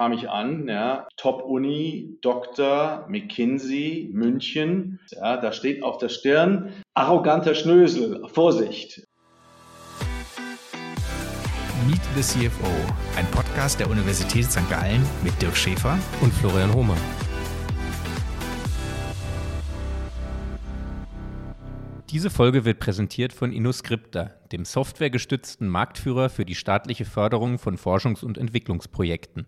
kam ich an, ja, Top-Uni, Doktor, McKinsey, München. Ja, da steht auf der Stirn, arroganter Schnösel, Vorsicht. Meet the CFO, ein Podcast der Universität St. Gallen mit Dirk Schäfer und Florian Hohmann. Diese Folge wird präsentiert von InnoScripta, dem softwaregestützten Marktführer für die staatliche Förderung von Forschungs- und Entwicklungsprojekten.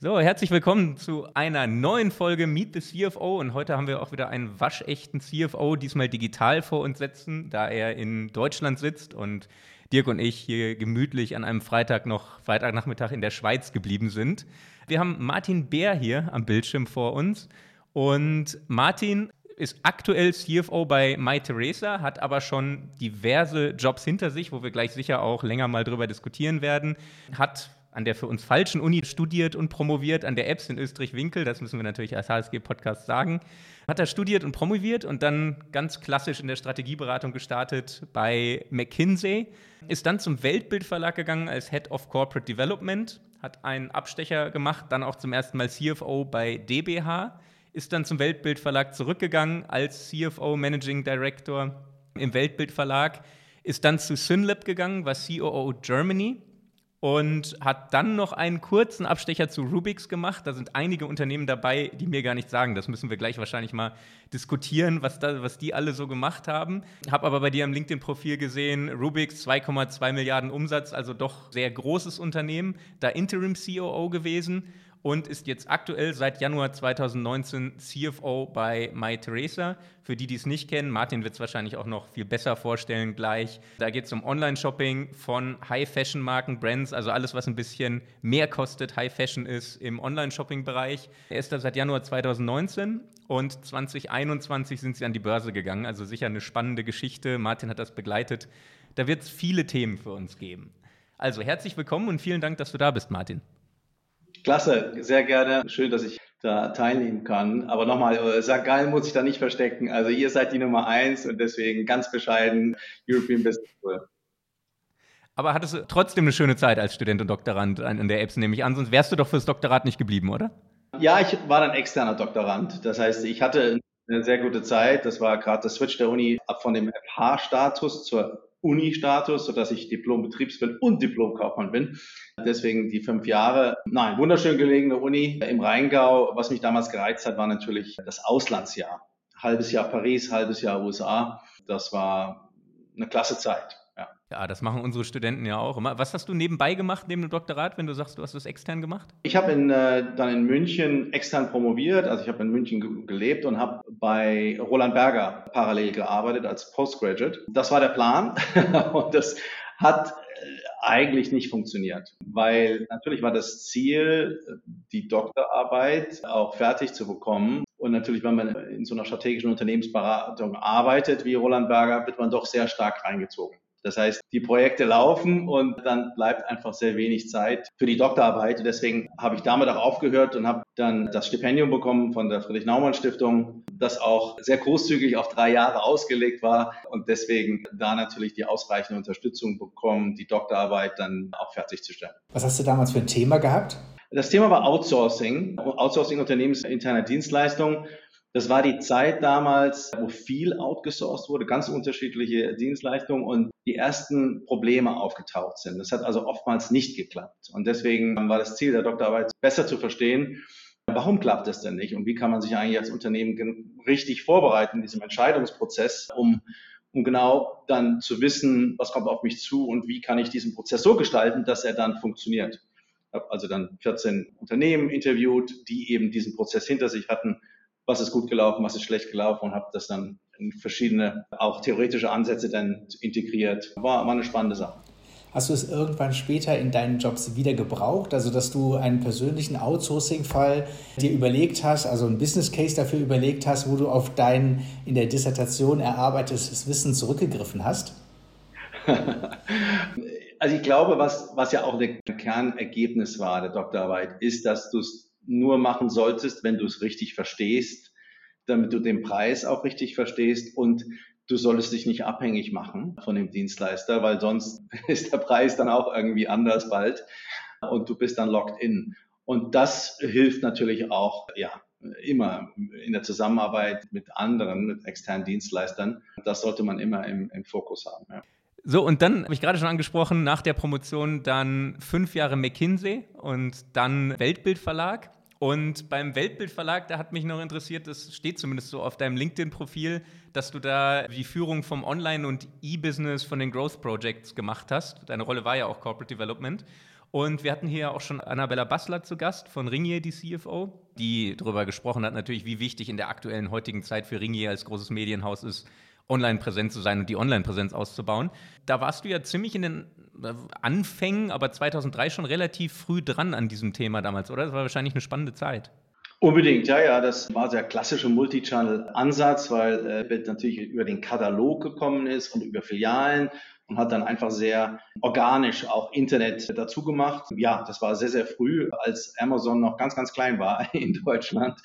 So, herzlich willkommen zu einer neuen Folge Meet the CFO. Und heute haben wir auch wieder einen waschechten CFO, diesmal digital vor uns setzen, da er in Deutschland sitzt und Dirk und ich hier gemütlich an einem Freitag noch, Freitagnachmittag in der Schweiz geblieben sind. Wir haben Martin Bär hier am Bildschirm vor uns. Und Martin ist aktuell CFO bei MyTheresa, hat aber schon diverse Jobs hinter sich, wo wir gleich sicher auch länger mal drüber diskutieren werden. Hat an der für uns falschen Uni studiert und promoviert, an der EBS in Österreich-Winkel, das müssen wir natürlich als HSG-Podcast sagen. Hat er studiert und promoviert und dann ganz klassisch in der Strategieberatung gestartet bei McKinsey, ist dann zum Weltbildverlag gegangen als Head of Corporate Development, hat einen Abstecher gemacht, dann auch zum ersten Mal CFO bei DBH, ist dann zum Weltbildverlag zurückgegangen als CFO Managing Director im Weltbildverlag, ist dann zu Synlab gegangen, war COO Germany und hat dann noch einen kurzen Abstecher zu Rubix gemacht. Da sind einige Unternehmen dabei, die mir gar nichts sagen. Das müssen wir gleich wahrscheinlich mal diskutieren, was, da, was die alle so gemacht haben. Habe aber bei dir am LinkedIn-Profil gesehen, Rubix 2,2 Milliarden Umsatz, also doch sehr großes Unternehmen, da Interim COO gewesen und ist jetzt aktuell seit Januar 2019 CFO bei MyTheresa. Für die, die es nicht kennen, Martin wird es wahrscheinlich auch noch viel besser vorstellen gleich. Da geht es um Online-Shopping von High-Fashion-Marken, Brands, also alles, was ein bisschen mehr kostet, High-Fashion ist im Online-Shopping-Bereich. Er ist da seit Januar 2019 und 2021 sind sie an die Börse gegangen. Also sicher eine spannende Geschichte. Martin hat das begleitet. Da wird es viele Themen für uns geben. Also herzlich willkommen und vielen Dank, dass du da bist, Martin. Klasse, sehr gerne. Schön, dass ich da teilnehmen kann. Aber nochmal, äh, St. Gallen muss ich da nicht verstecken. Also ihr seid die Nummer eins und deswegen ganz bescheiden European Business School. Aber hattest du trotzdem eine schöne Zeit als Student und Doktorand an der EBS, nehme ich an, sonst wärst du doch fürs Doktorat nicht geblieben, oder? Ja, ich war dann externer Doktorand. Das heißt, ich hatte eine sehr gute Zeit. Das war gerade der Switch der Uni ab von dem FH-Status zur Uni-Status, sodass ich Diplom-Betriebswirt und Diplom-Kaufmann bin. Deswegen die fünf Jahre. Nein, wunderschön gelegene Uni im Rheingau. Was mich damals gereizt hat, war natürlich das Auslandsjahr. Halbes Jahr Paris, halbes Jahr USA. Das war eine klasse Zeit. Ja, das machen unsere Studenten ja auch immer. Was hast du nebenbei gemacht, neben dem Doktorat, wenn du sagst, du hast das extern gemacht? Ich habe äh, dann in München extern promoviert. Also ich habe in München gelebt und habe bei Roland Berger parallel gearbeitet als Postgraduate. Das war der Plan und das hat äh, eigentlich nicht funktioniert, weil natürlich war das Ziel, die Doktorarbeit auch fertig zu bekommen. Und natürlich, wenn man in so einer strategischen Unternehmensberatung arbeitet wie Roland Berger, wird man doch sehr stark reingezogen. Das heißt, die Projekte laufen und dann bleibt einfach sehr wenig Zeit für die Doktorarbeit. Deswegen habe ich damit auch aufgehört und habe dann das Stipendium bekommen von der Friedrich-Naumann-Stiftung, das auch sehr großzügig auf drei Jahre ausgelegt war und deswegen da natürlich die ausreichende Unterstützung bekommen, die Doktorarbeit dann auch fertigzustellen. Was hast du damals für ein Thema gehabt? Das Thema war Outsourcing, Outsourcing unternehmensinterner Dienstleistungen. Das war die Zeit damals, wo viel outgesourced wurde, ganz unterschiedliche Dienstleistungen und die ersten Probleme aufgetaucht sind. Das hat also oftmals nicht geklappt. Und deswegen war das Ziel der Doktorarbeit, besser zu verstehen, warum klappt es denn nicht und wie kann man sich eigentlich als Unternehmen richtig vorbereiten in diesem Entscheidungsprozess, um um genau dann zu wissen, was kommt auf mich zu und wie kann ich diesen Prozess so gestalten, dass er dann funktioniert. Ich habe also dann 14 Unternehmen interviewt, die eben diesen Prozess hinter sich hatten was ist gut gelaufen, was ist schlecht gelaufen und habe das dann in verschiedene, auch theoretische Ansätze dann integriert. War, war eine spannende Sache. Hast du es irgendwann später in deinen Jobs wieder gebraucht? Also, dass du einen persönlichen Outsourcing-Fall dir überlegt hast, also einen Business Case dafür überlegt hast, wo du auf dein in der Dissertation erarbeitetes Wissen zurückgegriffen hast? also, ich glaube, was, was ja auch ein Kernergebnis war der Doktorarbeit, ist, dass du es nur machen solltest, wenn du es richtig verstehst, damit du den Preis auch richtig verstehst und du solltest dich nicht abhängig machen von dem Dienstleister, weil sonst ist der Preis dann auch irgendwie anders bald und du bist dann locked in. Und das hilft natürlich auch, ja, immer in der Zusammenarbeit mit anderen, mit externen Dienstleistern. Das sollte man immer im, im Fokus haben. Ja. So, und dann habe ich gerade schon angesprochen, nach der Promotion dann fünf Jahre McKinsey und dann Weltbildverlag. Und beim Weltbildverlag, da hat mich noch interessiert, das steht zumindest so auf deinem LinkedIn-Profil, dass du da die Führung vom Online- und E-Business von den Growth Projects gemacht hast. Deine Rolle war ja auch Corporate Development. Und wir hatten hier auch schon Annabella Bassler zu Gast von Ringier, die CFO, die darüber gesprochen hat, natürlich, wie wichtig in der aktuellen heutigen Zeit für Ringier als großes Medienhaus ist, online präsent zu sein und die Online-Präsenz auszubauen. Da warst du ja ziemlich in den äh, Anfängen, aber 2003 schon relativ früh dran an diesem Thema damals, oder? Das war wahrscheinlich eine spannende Zeit. Unbedingt, ja, ja, das war der klassische Multichannel-Ansatz, weil äh, natürlich über den Katalog gekommen ist und über Filialen und hat dann einfach sehr organisch auch Internet dazu gemacht. Ja, das war sehr, sehr früh, als Amazon noch ganz, ganz klein war in Deutschland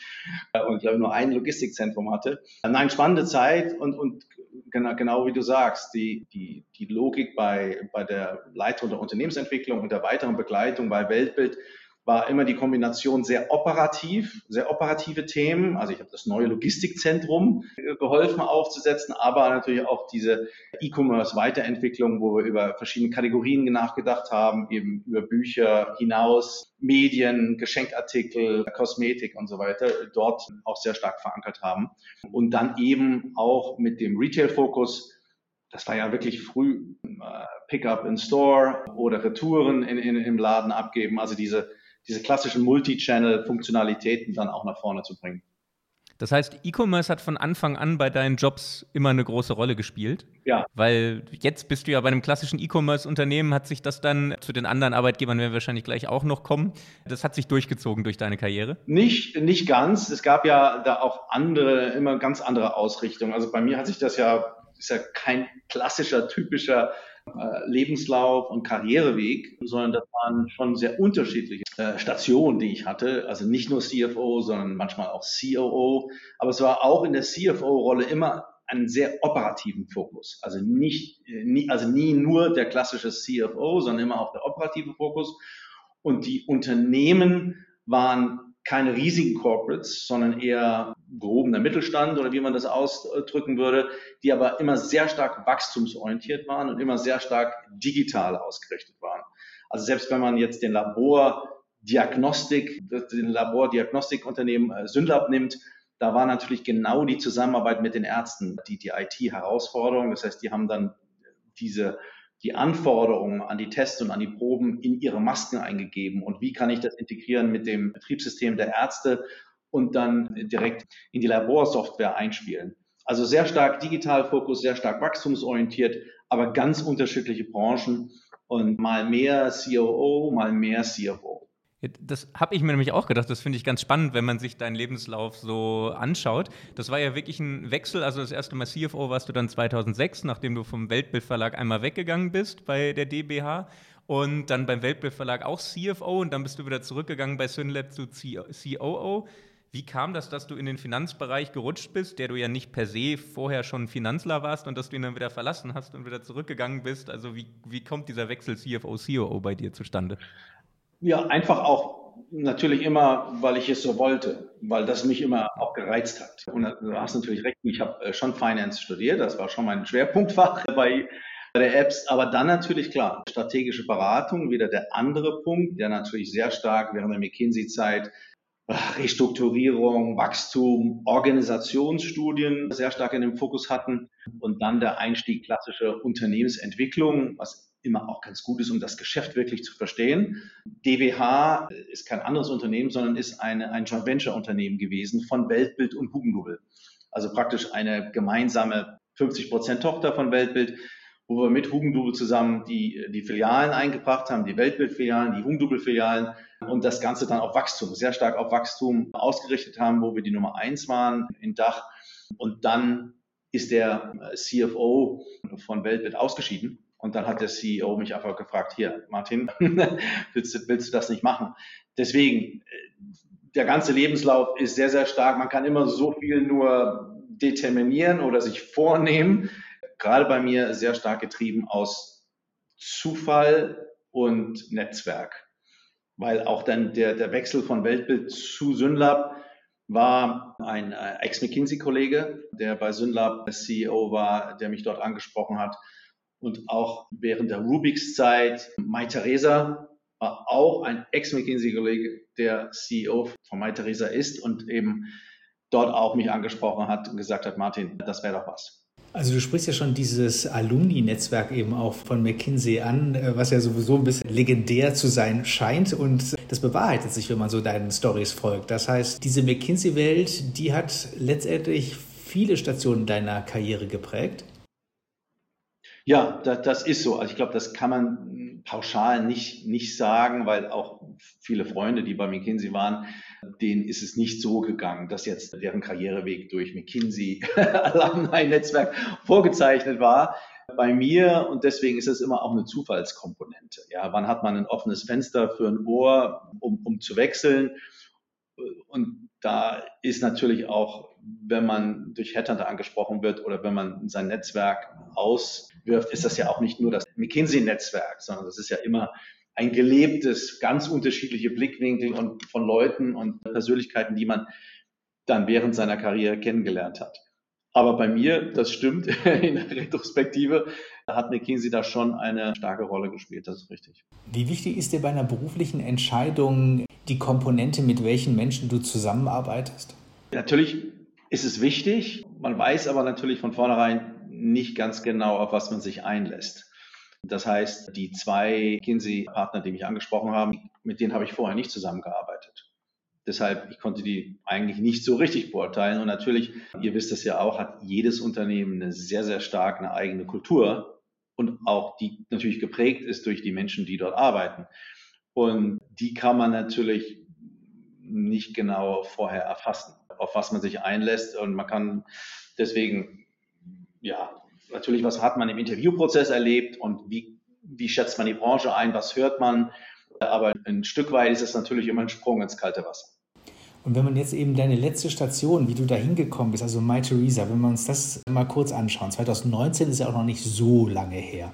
und ich glaube nur ein Logistikzentrum hatte. Nein, spannende Zeit und, und genau, genau wie du sagst, die, die, die Logik bei, bei der Leitung der Unternehmensentwicklung und der weiteren Begleitung bei Weltbild war immer die Kombination sehr operativ, sehr operative Themen. Also ich habe das neue Logistikzentrum geholfen aufzusetzen, aber natürlich auch diese E-Commerce-Weiterentwicklung, wo wir über verschiedene Kategorien nachgedacht haben, eben über Bücher hinaus, Medien, Geschenkartikel, Kosmetik und so weiter, dort auch sehr stark verankert haben. Und dann eben auch mit dem Retail-Fokus das war ja wirklich früh äh, Pickup in Store oder Retouren in, in, im Laden abgeben. Also diese diese klassischen Multi-Channel-Funktionalitäten dann auch nach vorne zu bringen. Das heißt, E-Commerce hat von Anfang an bei deinen Jobs immer eine große Rolle gespielt. Ja. Weil jetzt bist du ja bei einem klassischen E-Commerce-Unternehmen, hat sich das dann zu den anderen Arbeitgebern, werden wir wahrscheinlich gleich auch noch kommen, das hat sich durchgezogen durch deine Karriere? Nicht, nicht ganz. Es gab ja da auch andere, immer ganz andere Ausrichtungen. Also bei mir hat sich das ja, ist ja kein klassischer, typischer Lebenslauf und Karriereweg, sondern das waren schon sehr unterschiedliche äh, Stationen, die ich hatte. Also nicht nur CFO, sondern manchmal auch COO. Aber es war auch in der CFO-Rolle immer einen sehr operativen Fokus. Also nicht, äh, nie, also nie nur der klassische CFO, sondern immer auch der operative Fokus. Und die Unternehmen waren keine riesigen Corporates, sondern eher gehobener Mittelstand oder wie man das ausdrücken würde, die aber immer sehr stark wachstumsorientiert waren und immer sehr stark digital ausgerichtet waren. Also selbst wenn man jetzt den Labordiagnostik, den Labordiagnostikunternehmen äh, Synlab nimmt, da war natürlich genau die Zusammenarbeit mit den Ärzten die, die IT-Herausforderung. Das heißt, die haben dann diese die Anforderungen an die Tests und an die Proben in ihre Masken eingegeben und wie kann ich das integrieren mit dem Betriebssystem der Ärzte und dann direkt in die Laborsoftware einspielen. Also sehr stark Digitalfokus, sehr stark wachstumsorientiert, aber ganz unterschiedliche Branchen und mal mehr COO, mal mehr CFO. Das habe ich mir nämlich auch gedacht. Das finde ich ganz spannend, wenn man sich deinen Lebenslauf so anschaut. Das war ja wirklich ein Wechsel. Also das erste Mal CFO warst du dann 2006, nachdem du vom Weltbildverlag einmal weggegangen bist bei der DBH. Und dann beim Weltbildverlag auch CFO und dann bist du wieder zurückgegangen bei Synlab zu COO. Wie kam das, dass du in den Finanzbereich gerutscht bist, der du ja nicht per se vorher schon Finanzler warst und dass du ihn dann wieder verlassen hast und wieder zurückgegangen bist? Also wie, wie kommt dieser Wechsel CFO-COO bei dir zustande? Ja, einfach auch natürlich immer, weil ich es so wollte, weil das mich immer auch gereizt hat. Und du hast natürlich recht, ich habe äh, schon Finance studiert, das war schon mein Schwerpunktfach bei der Apps, aber dann natürlich klar, strategische Beratung, wieder der andere Punkt, der natürlich sehr stark während der McKinsey-Zeit äh, Restrukturierung, Wachstum, Organisationsstudien sehr stark in dem Fokus hatten und dann der Einstieg klassische Unternehmensentwicklung, was immer auch ganz gut ist, um das Geschäft wirklich zu verstehen. DWH ist kein anderes Unternehmen, sondern ist eine, ein Joint Venture Unternehmen gewesen von Weltbild und Hugendubel. Also praktisch eine gemeinsame 50 Prozent Tochter von Weltbild, wo wir mit Hugendubel zusammen die, die Filialen eingebracht haben, die Weltbild-Filialen, die Hugendubel-Filialen und das Ganze dann auf Wachstum, sehr stark auf Wachstum ausgerichtet haben, wo wir die Nummer eins waren in Dach. Und dann ist der CFO von Weltbild ausgeschieden und dann hat der CEO mich einfach gefragt, hier, Martin, willst, du, willst du das nicht machen? Deswegen, äh, der ganze Lebenslauf ist sehr, sehr stark. Man kann immer so viel nur determinieren oder sich vornehmen. Gerade bei mir sehr stark getrieben aus Zufall und Netzwerk. weil auch dann der, der Wechsel von Weltbild zu Synlab war ein äh, Ex-McKinsey-Kollege, der bei Synlab CEO war, der mich dort angesprochen hat. Und auch während der Rubix-Zeit, Mai Theresa war auch ein Ex-McKinsey-Kollege, der CEO von Mai Theresa ist und eben dort auch mich angesprochen hat und gesagt hat, Martin, das wäre doch was. Also du sprichst ja schon dieses Alumni-Netzwerk eben auch von McKinsey an, äh, was ja sowieso ein bisschen legendär zu sein scheint und das bewahrheitet sich, wenn man so deinen Stories folgt. Das heißt, diese McKinsey-Welt, die hat letztendlich viele Stationen deiner Karriere geprägt. Ja, das, das ist so. Also ich glaube, das kann man pauschal nicht, nicht sagen, weil auch viele Freunde, die bei McKinsey waren, denen ist es nicht so gegangen, dass jetzt deren Karriereweg durch McKinsey Alumni-Netzwerk vorgezeichnet war. Bei mir, und deswegen ist es immer auch eine Zufallskomponente. Ja, wann hat man ein offenes Fenster für ein Ohr, um, um zu wechseln? Und da ist natürlich auch, wenn man durch Headhunter angesprochen wird oder wenn man sein Netzwerk auswirft, ist das ja auch nicht nur das McKinsey-Netzwerk, sondern das ist ja immer ein gelebtes, ganz unterschiedliche Blickwinkel und von Leuten und Persönlichkeiten, die man dann während seiner Karriere kennengelernt hat. Aber bei mir, das stimmt, in der Retrospektive hat McKinsey da schon eine starke Rolle gespielt, das ist richtig. Wie wichtig ist dir bei einer beruflichen Entscheidung die Komponente, mit welchen Menschen du zusammenarbeitest? Natürlich ist es wichtig, man weiß aber natürlich von vornherein nicht ganz genau, auf was man sich einlässt. Das heißt, die zwei Kinsey-Partner, die mich angesprochen haben, mit denen habe ich vorher nicht zusammengearbeitet. Deshalb, ich konnte die eigentlich nicht so richtig beurteilen. Und natürlich, ihr wisst es ja auch, hat jedes Unternehmen eine sehr, sehr stark eine eigene Kultur und auch die natürlich geprägt ist durch die Menschen, die dort arbeiten. Und die kann man natürlich nicht genau vorher erfassen, auf was man sich einlässt. Und man kann deswegen, ja, natürlich, was hat man im Interviewprozess erlebt und wie, wie schätzt man die Branche ein, was hört man. Aber ein Stück weit ist es natürlich immer ein Sprung ins kalte Wasser. Und wenn man jetzt eben deine letzte Station, wie du da hingekommen bist, also My Theresa, wenn wir uns das mal kurz anschauen, 2019 ist ja auch noch nicht so lange her.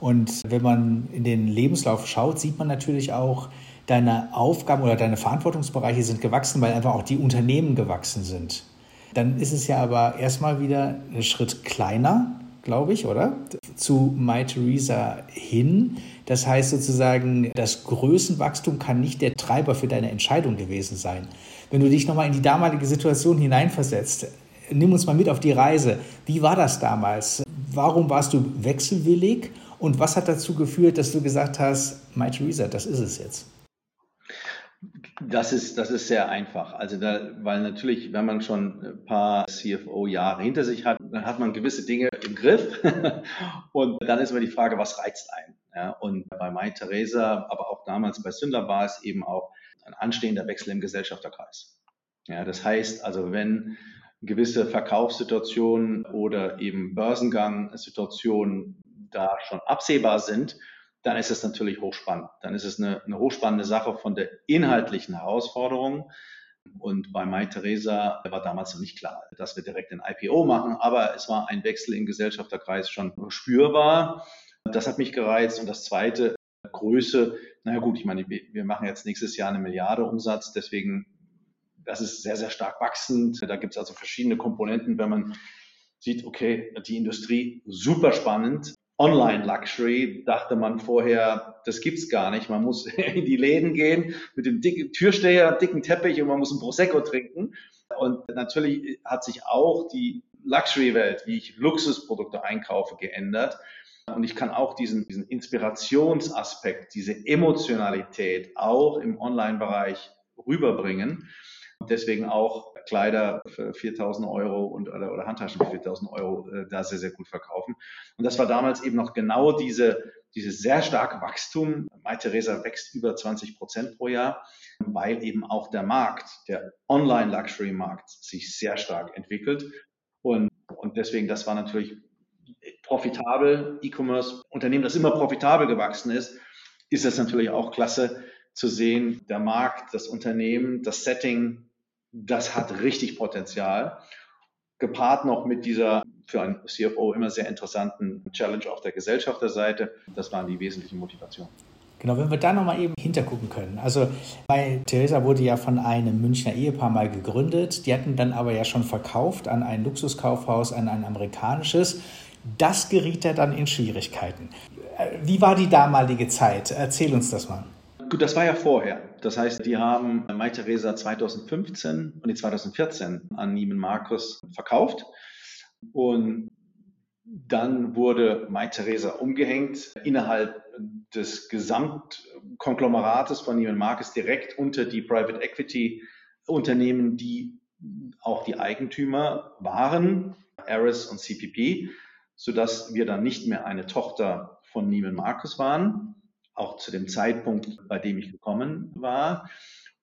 Und wenn man in den Lebenslauf schaut, sieht man natürlich auch, deine Aufgaben oder deine Verantwortungsbereiche sind gewachsen, weil einfach auch die Unternehmen gewachsen sind. Dann ist es ja aber erstmal wieder ein Schritt kleiner, glaube ich, oder? Zu My Theresa hin. Das heißt sozusagen, das Größenwachstum kann nicht der Treiber für deine Entscheidung gewesen sein. Wenn du dich nochmal in die damalige Situation hineinversetzt, nimm uns mal mit auf die Reise. Wie war das damals? Warum warst du wechselwillig? Und was hat dazu geführt, dass du gesagt hast, My Theresa, das ist es jetzt? Das ist, das ist sehr einfach. Also da, weil natürlich, wenn man schon ein paar CFO-Jahre hinter sich hat, dann hat man gewisse Dinge im Griff. und dann ist immer die Frage, was reizt einen? Ja, und bei Mai Theresa, aber auch damals bei Sünder war es eben auch ein anstehender Wechsel im Gesellschafterkreis. Ja, das heißt also, wenn gewisse Verkaufssituationen oder eben Börsengang-Situationen da schon absehbar sind, dann ist es natürlich hochspannend. Dann ist es eine, eine hochspannende Sache von der inhaltlichen Herausforderung. Und bei Mai Theresa war damals noch nicht klar, dass wir direkt ein IPO machen, aber es war ein Wechsel im Gesellschafterkreis schon spürbar. Das hat mich gereizt. Und das zweite, Größe, naja gut, ich meine, wir machen jetzt nächstes Jahr eine Milliarde Umsatz, deswegen, das ist sehr, sehr stark wachsend. Da gibt es also verschiedene Komponenten, wenn man sieht, okay, die Industrie super spannend, Online-Luxury dachte man vorher, das gibt's gar nicht. Man muss in die Läden gehen mit dem dicken Türsteher, dicken Teppich und man muss ein Prosecco trinken. Und natürlich hat sich auch die Luxury-Welt, wie ich Luxusprodukte einkaufe, geändert. Und ich kann auch diesen, diesen Inspirationsaspekt, diese Emotionalität auch im Online-Bereich rüberbringen. Deswegen auch Kleider für 4000 Euro und, oder, oder Handtaschen für 4000 Euro äh, da sehr, sehr gut verkaufen. Und das war damals eben noch genau diese, dieses sehr starke Wachstum. Mai Theresa wächst über 20 Prozent pro Jahr, weil eben auch der Markt, der Online-Luxury-Markt sich sehr stark entwickelt. Und, und deswegen, das war natürlich profitabel. E-Commerce-Unternehmen, das immer profitabel gewachsen ist, ist das natürlich auch klasse zu sehen, der Markt, das Unternehmen, das Setting, das hat richtig Potenzial. Gepaart noch mit dieser für einen CFO immer sehr interessanten Challenge auf der Gesellschafterseite. Das waren die wesentlichen Motivationen. Genau, wenn wir da nochmal eben hintergucken können. Also bei Theresa wurde ja von einem Münchner Ehepaar mal gegründet. Die hatten dann aber ja schon verkauft an ein Luxuskaufhaus, an ein amerikanisches. Das geriet ja dann in Schwierigkeiten. Äh, wie war die damalige Zeit? Erzähl uns das mal. Gut, das war ja vorher. Das heißt, die haben Mai Theresa 2015 und 2014 an Neiman Marcus verkauft. Und dann wurde Mai Theresa umgehängt innerhalb des Gesamtkonglomerates von Neiman Marcus direkt unter die Private Equity Unternehmen, die auch die Eigentümer waren, Aris und CPP, sodass wir dann nicht mehr eine Tochter von Neiman Marcus waren, auch zu dem Zeitpunkt, bei dem ich gekommen war.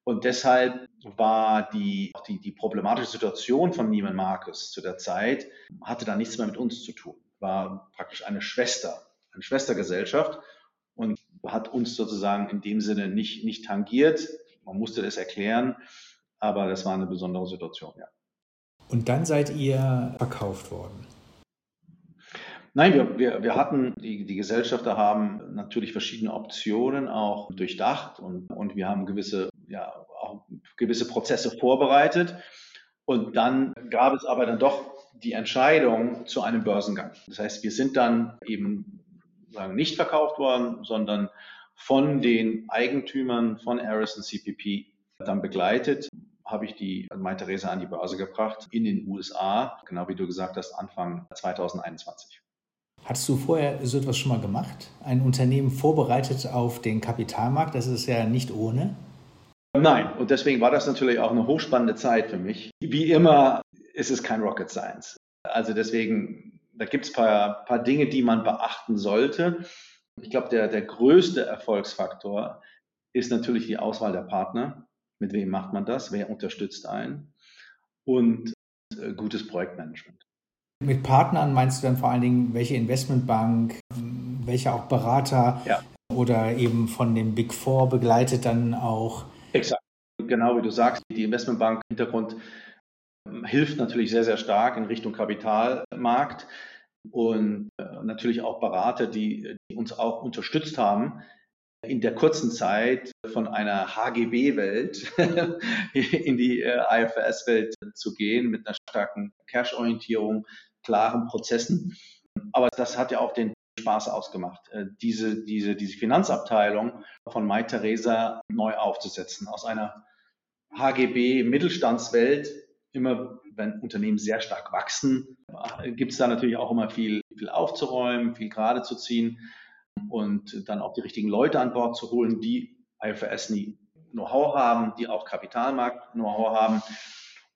Und deshalb war die, die, die problematische Situation von Neiman Marcus zu der Zeit, hatte da nichts mehr mit uns zu tun. War praktisch eine Schwester, eine Schwestergesellschaft und hat uns sozusagen in dem Sinne nicht, nicht tangiert. Man musste das erklären, aber das war eine besondere Situation, ja. Und dann seid ihr verkauft worden. Nein, wir, wir, wir hatten, die, die Gesellschafter haben natürlich verschiedene Optionen auch durchdacht und, und wir haben gewisse, ja, auch gewisse Prozesse vorbereitet. Und dann gab es aber dann doch die Entscheidung zu einem Börsengang. Das heißt, wir sind dann eben sagen, nicht verkauft worden, sondern von den Eigentümern von Harrison CPP dann begleitet habe ich die Mai Theresa an die Börse gebracht in den USA, genau wie du gesagt hast, Anfang 2021. Hattest du vorher so etwas schon mal gemacht? Ein Unternehmen vorbereitet auf den Kapitalmarkt? Das ist ja nicht ohne. Nein, und deswegen war das natürlich auch eine hochspannende Zeit für mich. Wie immer ist es kein Rocket Science. Also deswegen, da gibt es ein paar, paar Dinge, die man beachten sollte. Ich glaube, der, der größte Erfolgsfaktor ist natürlich die Auswahl der Partner. Mit wem macht man das? Wer unterstützt einen? Und äh, gutes Projektmanagement. Mit Partnern meinst du dann vor allen Dingen, welche Investmentbank, welche auch Berater ja. oder eben von dem Big Four begleitet dann auch? Exakt. Genau wie du sagst, die Investmentbank Hintergrund ähm, hilft natürlich sehr, sehr stark in Richtung Kapitalmarkt und äh, natürlich auch Berater, die, die uns auch unterstützt haben, in der kurzen Zeit von einer HGB-Welt in die äh, IFRS-Welt zu gehen mit einer starken Cash-Orientierung, klaren Prozessen. Aber das hat ja auch den Spaß ausgemacht, äh, diese, diese, diese Finanzabteilung von Mai Theresa neu aufzusetzen. Aus einer HGB-Mittelstandswelt, immer wenn Unternehmen sehr stark wachsen, gibt es da natürlich auch immer viel, viel aufzuräumen, viel gerade zu ziehen und dann auch die richtigen Leute an Bord zu holen, die IFRS Know-how haben, die auch Kapitalmarkt-Know-how haben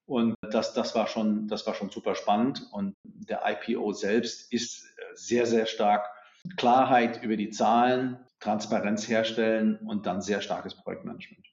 und das, das, war schon, das war schon super spannend. Und der IPO selbst ist äh, sehr, sehr stark Klarheit über die Zahlen, Transparenz herstellen und dann sehr starkes Projektmanagement.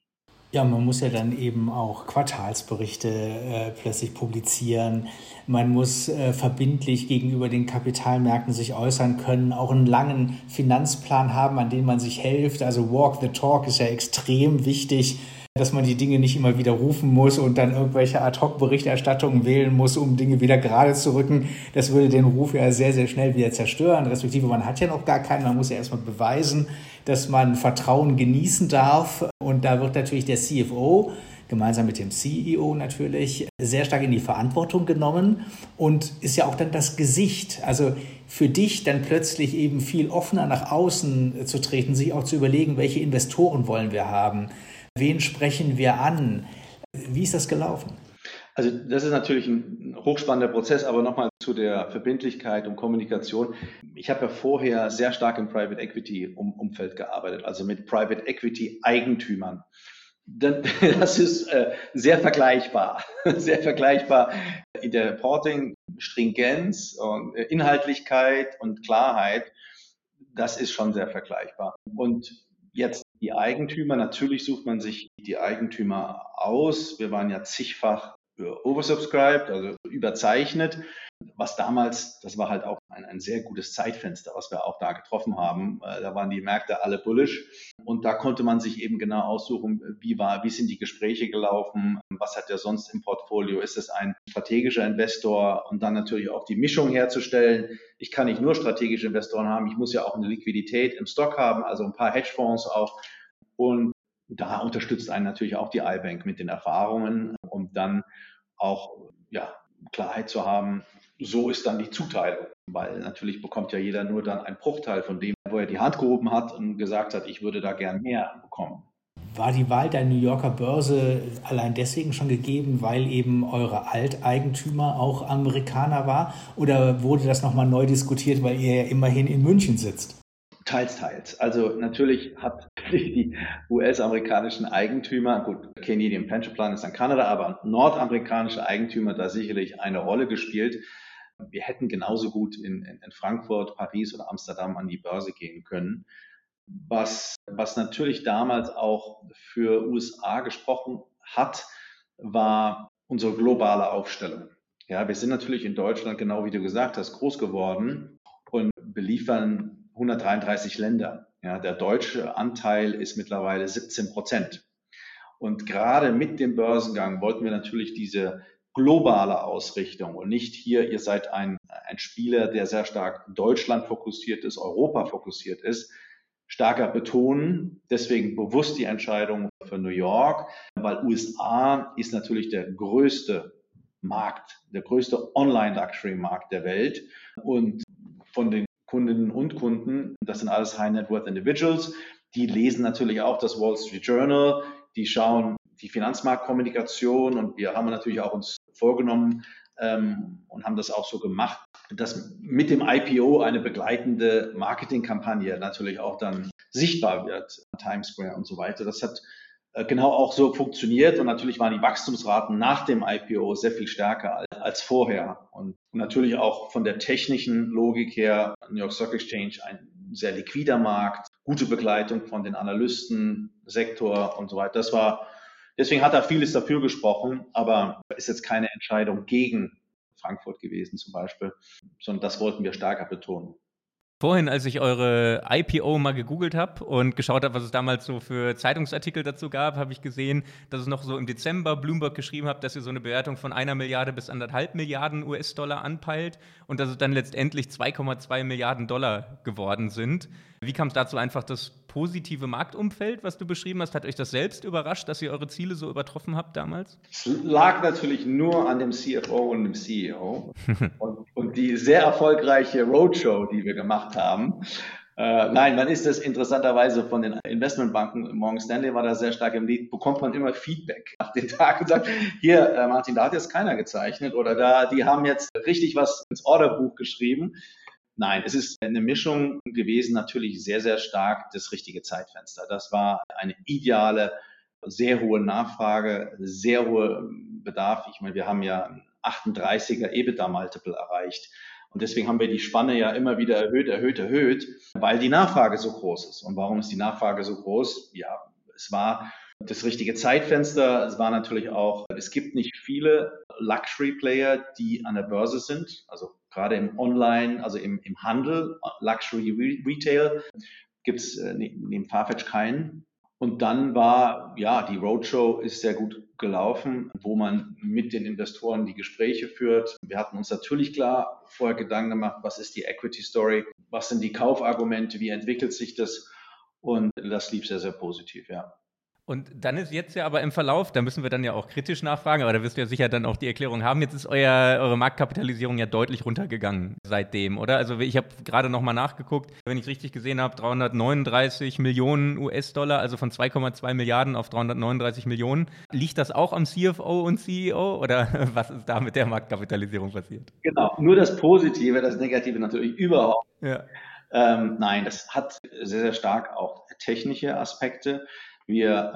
Ja, man muss ja dann eben auch Quartalsberichte äh, plötzlich publizieren. Man muss äh, verbindlich gegenüber den Kapitalmärkten sich äußern können, auch einen langen Finanzplan haben, an dem man sich hilft. Also Walk the Talk ist ja extrem wichtig dass man die Dinge nicht immer wieder rufen muss und dann irgendwelche Ad-Hoc-Berichterstattungen wählen muss, um Dinge wieder gerade zu rücken. Das würde den Ruf ja sehr, sehr schnell wieder zerstören. Respektive man hat ja noch gar keinen, man muss ja erstmal beweisen, dass man Vertrauen genießen darf. Und da wird natürlich der CFO gemeinsam mit dem CEO natürlich sehr stark in die Verantwortung genommen und ist ja auch dann das Gesicht. Also für dich dann plötzlich eben viel offener nach außen zu treten, sich auch zu überlegen, welche Investoren wollen wir haben Wen sprechen wir an? Wie ist das gelaufen? Also das ist natürlich ein hochspannender Prozess, aber nochmal zu der Verbindlichkeit und Kommunikation. Ich habe ja vorher sehr stark im Private Equity Umfeld gearbeitet, also mit Private Equity Eigentümern. Das ist äh, sehr vergleichbar, sehr vergleichbar in der Reporting, Stringenz und äh, Inhaltlichkeit und Klarheit. Das ist schon sehr vergleichbar. Und jetzt die Eigentümer. Natürlich sucht man sich die Eigentümer aus. Wir waren ja zigfach oversubscribed, also überzeichnet. was damals, das war halt auch ein, ein sehr gutes Zeitfenster, was wir auch da getroffen haben. Äh, da waren die Märkte alle bullish und da konnte man sich eben genau aussuchen, wie war, wie sind die Gespräche gelaufen, was hat er sonst im Portfolio, ist es ein strategischer Investor und dann natürlich auch die Mischung herzustellen. Ich kann nicht nur strategische Investoren haben, ich muss ja auch eine Liquidität im Stock haben, also ein paar Hedgefonds auch und da unterstützt einen natürlich auch die iBank mit den Erfahrungen, um dann auch ja, Klarheit zu haben, so ist dann die Zuteilung. Weil natürlich bekommt ja jeder nur dann einen Bruchteil von dem, wo er die Hand gehoben hat und gesagt hat, ich würde da gern mehr bekommen. War die Wahl der New Yorker Börse allein deswegen schon gegeben, weil eben eure Alteigentümer auch Amerikaner war? Oder wurde das nochmal neu diskutiert, weil ihr ja immerhin in München sitzt? Teils, teils. Also natürlich hat die US-amerikanischen Eigentümer, gut, Canadian Pension Plan ist in Kanada, aber nordamerikanische Eigentümer da sicherlich eine Rolle gespielt. Wir hätten genauso gut in, in, in Frankfurt, Paris oder Amsterdam an die Börse gehen können. Was, was natürlich damals auch für USA gesprochen hat, war unsere globale Aufstellung. Ja, wir sind natürlich in Deutschland, genau wie du gesagt hast, groß geworden und beliefern 133 Länder. Ja, der deutsche Anteil ist mittlerweile 17 Prozent. Und gerade mit dem Börsengang wollten wir natürlich diese globale Ausrichtung und nicht hier, ihr seid ein, ein Spieler, der sehr stark Deutschland fokussiert ist, Europa fokussiert ist, stärker betonen. Deswegen bewusst die Entscheidung für New York, weil USA ist natürlich der größte Markt, der größte Online-Luxury-Markt der Welt. Und von den Kundinnen und Kunden. Das sind alles High Net Worth Individuals. Die lesen natürlich auch das Wall Street Journal. Die schauen die Finanzmarktkommunikation und wir haben natürlich auch uns vorgenommen ähm, und haben das auch so gemacht, dass mit dem IPO eine begleitende Marketingkampagne natürlich auch dann sichtbar wird, Times Square und so weiter. Das hat genau auch so funktioniert und natürlich waren die Wachstumsraten nach dem IPO sehr viel stärker als, als vorher und natürlich auch von der technischen Logik her New York Stock Exchange ein sehr liquider Markt, gute Begleitung von den Analysten, Sektor und so weiter. Das war deswegen hat er vieles dafür gesprochen, aber ist jetzt keine Entscheidung gegen Frankfurt gewesen zum Beispiel, sondern das wollten wir stärker betonen. Vorhin, als ich eure IPO mal gegoogelt habe und geschaut habe, was es damals so für Zeitungsartikel dazu gab, habe ich gesehen, dass es noch so im Dezember Bloomberg geschrieben hat, dass ihr so eine Bewertung von einer Milliarde bis anderthalb Milliarden US-Dollar anpeilt und dass es dann letztendlich 2,2 Milliarden Dollar geworden sind. Wie kam es dazu einfach das positive Marktumfeld, was du beschrieben hast? Hat euch das selbst überrascht, dass ihr eure Ziele so übertroffen habt damals? Es lag natürlich nur an dem CFO und dem CEO und, und, die sehr erfolgreiche Roadshow, die wir gemacht haben. Äh, nein, man ist das interessanterweise von den Investmentbanken, Morgan Stanley war da sehr stark im Lied, bekommt man immer Feedback nach den Tagen und sagt, hier, äh, Martin, da hat jetzt keiner gezeichnet oder da, die haben jetzt richtig was ins Orderbuch geschrieben. Nein, es ist eine Mischung gewesen, natürlich sehr, sehr stark das richtige Zeitfenster. Das war eine ideale, sehr hohe Nachfrage, sehr hohe Bedarf. Ich meine, wir haben ja 38er EBITDA-Multiple erreicht. Und deswegen haben wir die Spanne ja immer wieder erhöht, erhöht, erhöht, weil die Nachfrage so groß ist. Und warum ist die Nachfrage so groß? Ja, es war das richtige Zeitfenster. Es war natürlich auch, es gibt nicht viele Luxury-Player, die an der Börse sind. Also gerade im Online, also im, im Handel, Luxury Retail, gibt es äh, ne, neben Farfetch keinen. Und dann war, ja, die Roadshow ist sehr gut gelaufen, wo man mit den Investoren die Gespräche führt. Wir hatten uns natürlich klar vorher Gedanken gemacht, was ist die Equity Story, was sind die Kaufargumente, wie entwickelt sich das? Und das lief sehr, sehr positiv, ja. Und dann ist jetzt ja aber im Verlauf, da müssen wir dann ja auch kritisch nachfragen, aber da wirst du ja sicher dann auch die Erklärung haben. Jetzt ist euer, eure Marktkapitalisierung ja deutlich runtergegangen seitdem, oder? Also ich habe gerade nochmal nachgeguckt, wenn ich richtig gesehen habe, 339 Millionen US-Dollar, also von 2,2 Milliarden auf 339 Millionen. Liegt das auch am CFO und CEO oder was ist da mit der Marktkapitalisierung passiert? Genau, nur das Positive, das Negative natürlich überhaupt. Ja. Ähm, nein, das hat sehr, sehr stark auch technische Aspekte. Wir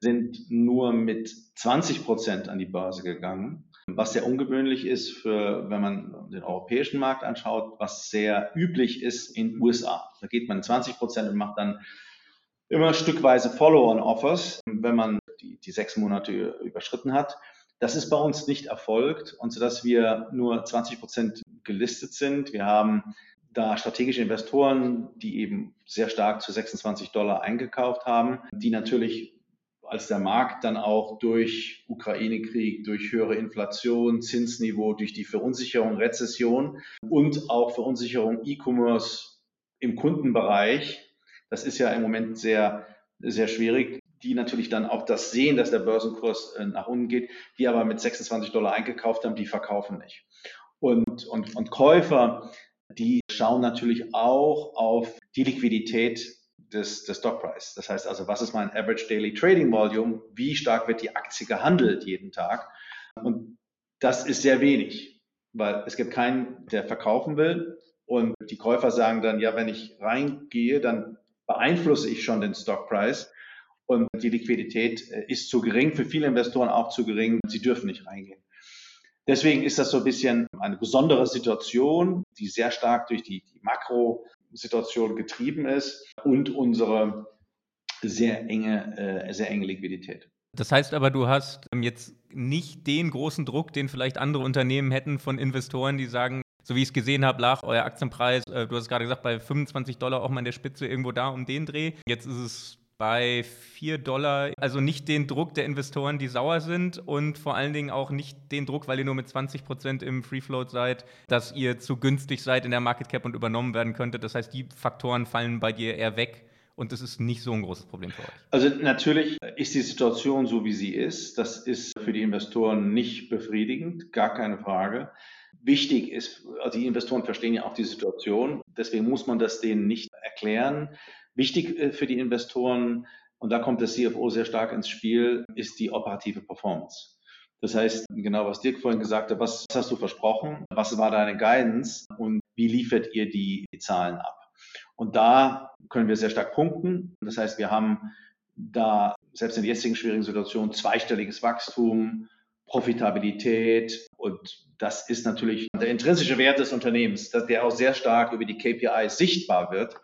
sind nur mit 20 Prozent an die Börse gegangen, was sehr ungewöhnlich ist für, wenn man den europäischen Markt anschaut, was sehr üblich ist in USA. Da geht man 20 Prozent und macht dann immer stückweise Follow-on-Offers, wenn man die, die sechs Monate überschritten hat. Das ist bei uns nicht erfolgt und so dass wir nur 20 Prozent gelistet sind. Wir haben da strategische Investoren, die eben sehr stark zu 26 Dollar eingekauft haben, die natürlich als der Markt dann auch durch Ukraine-Krieg, durch höhere Inflation, Zinsniveau, durch die Verunsicherung, Rezession und auch Verunsicherung E-Commerce im Kundenbereich, das ist ja im Moment sehr, sehr schwierig, die natürlich dann auch das sehen, dass der Börsenkurs äh, nach unten geht, die aber mit 26 Dollar eingekauft haben, die verkaufen nicht. Und, und, und Käufer, die schauen natürlich auch auf die Liquidität des, des Stockpreis. Das heißt also, was ist mein Average Daily Trading Volume? Wie stark wird die Aktie gehandelt jeden Tag? Und das ist sehr wenig, weil es gibt keinen, der verkaufen will. Und die Käufer sagen dann, ja, wenn ich reingehe, dann beeinflusse ich schon den Stockpreis. Und die Liquidität äh, ist zu gering, für viele Investoren auch zu gering. Sie dürfen nicht reingehen. Deswegen ist das so ein bisschen eine besondere Situation, die sehr stark durch die, die Makrosituation getrieben ist und unsere sehr enge, äh, sehr enge Liquidität. Das heißt aber, du hast jetzt nicht den großen Druck, den vielleicht andere Unternehmen hätten von Investoren, die sagen, so wie ich es gesehen habe, lag euer Aktienpreis, äh, du hast gerade gesagt, bei 25 Dollar auch mal in der Spitze irgendwo da um den Dreh. Jetzt ist es bei 4 Dollar. Also nicht den Druck der Investoren, die sauer sind und vor allen Dingen auch nicht den Druck, weil ihr nur mit 20 Prozent im Free Float seid, dass ihr zu günstig seid in der Market Cap und übernommen werden könntet. Das heißt, die Faktoren fallen bei dir eher weg. Und das ist nicht so ein großes Problem für euch. Also natürlich ist die Situation so, wie sie ist. Das ist für die Investoren nicht befriedigend, gar keine Frage. Wichtig ist, also die Investoren verstehen ja auch die Situation. Deswegen muss man das denen nicht erklären. Wichtig äh, für die Investoren, und da kommt das CFO sehr stark ins Spiel, ist die operative Performance. Das heißt, genau was Dirk vorhin gesagt hat, was hast du versprochen? Was war deine Guidance? Und wie liefert ihr die, die Zahlen ab? Und da können wir sehr stark punkten. Das heißt, wir haben da selbst in der jetzigen schwierigen Situation zweistelliges Wachstum, Profitabilität und das ist natürlich der intrinsische Wert des Unternehmens, der auch sehr stark über die KPI sichtbar wird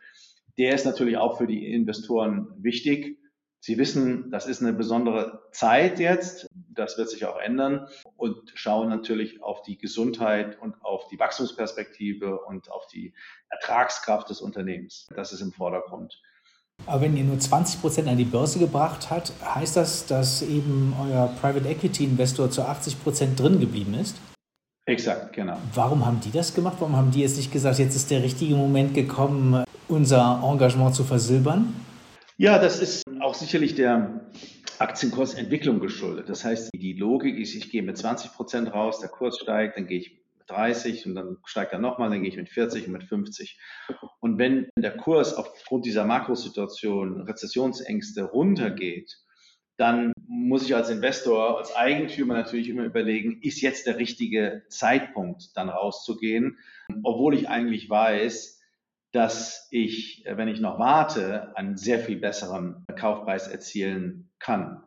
der ist natürlich auch für die Investoren wichtig. Sie wissen, das ist eine besondere Zeit jetzt, das wird sich auch ändern und schauen natürlich auf die Gesundheit und auf die Wachstumsperspektive und auf die Ertragskraft des Unternehmens. Das ist im Vordergrund. Aber wenn ihr nur 20 Prozent an die Börse gebracht habt, heißt das, dass eben euer Private Equity Investor zu 80 Prozent drin geblieben ist? Exakt, genau. Warum haben die das gemacht? Warum haben die jetzt nicht gesagt, jetzt ist der richtige Moment gekommen, unser Engagement zu versilbern? Ja, das ist auch sicherlich der Aktienkursentwicklung geschuldet. Das heißt, die Logik ist, ich gehe mit 20 Prozent raus, der Kurs steigt, dann gehe ich mit 30 und dann steigt er nochmal, dann gehe ich mit 40 und mit 50. Und wenn der Kurs aufgrund dieser Makrosituation, Rezessionsängste runtergeht, dann muss ich als Investor, als Eigentümer natürlich immer überlegen, ist jetzt der richtige Zeitpunkt, dann rauszugehen, obwohl ich eigentlich weiß, dass ich, äh, wenn ich noch warte, einen sehr viel besseren Kaufpreis erzielen kann.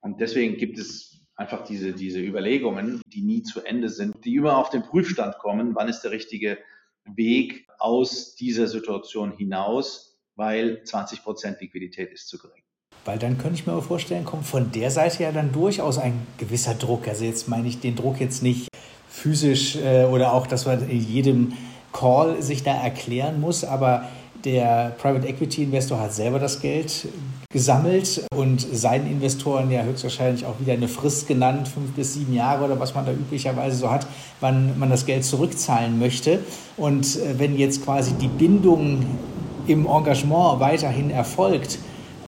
Und deswegen gibt es einfach diese, diese Überlegungen, die nie zu Ende sind, die immer auf den Prüfstand kommen, wann ist der richtige Weg aus dieser Situation hinaus, weil 20 Prozent Liquidität ist zu gering. Weil dann könnte ich mir auch vorstellen, kommt von der Seite ja dann durchaus ein gewisser Druck. Also jetzt meine ich den Druck jetzt nicht physisch äh, oder auch, dass man in jedem Call sich da erklären muss, aber der Private Equity Investor hat selber das Geld gesammelt und seinen Investoren ja höchstwahrscheinlich auch wieder eine Frist genannt, fünf bis sieben Jahre oder was man da üblicherweise so hat, wann man das Geld zurückzahlen möchte. Und äh, wenn jetzt quasi die Bindung im Engagement weiterhin erfolgt,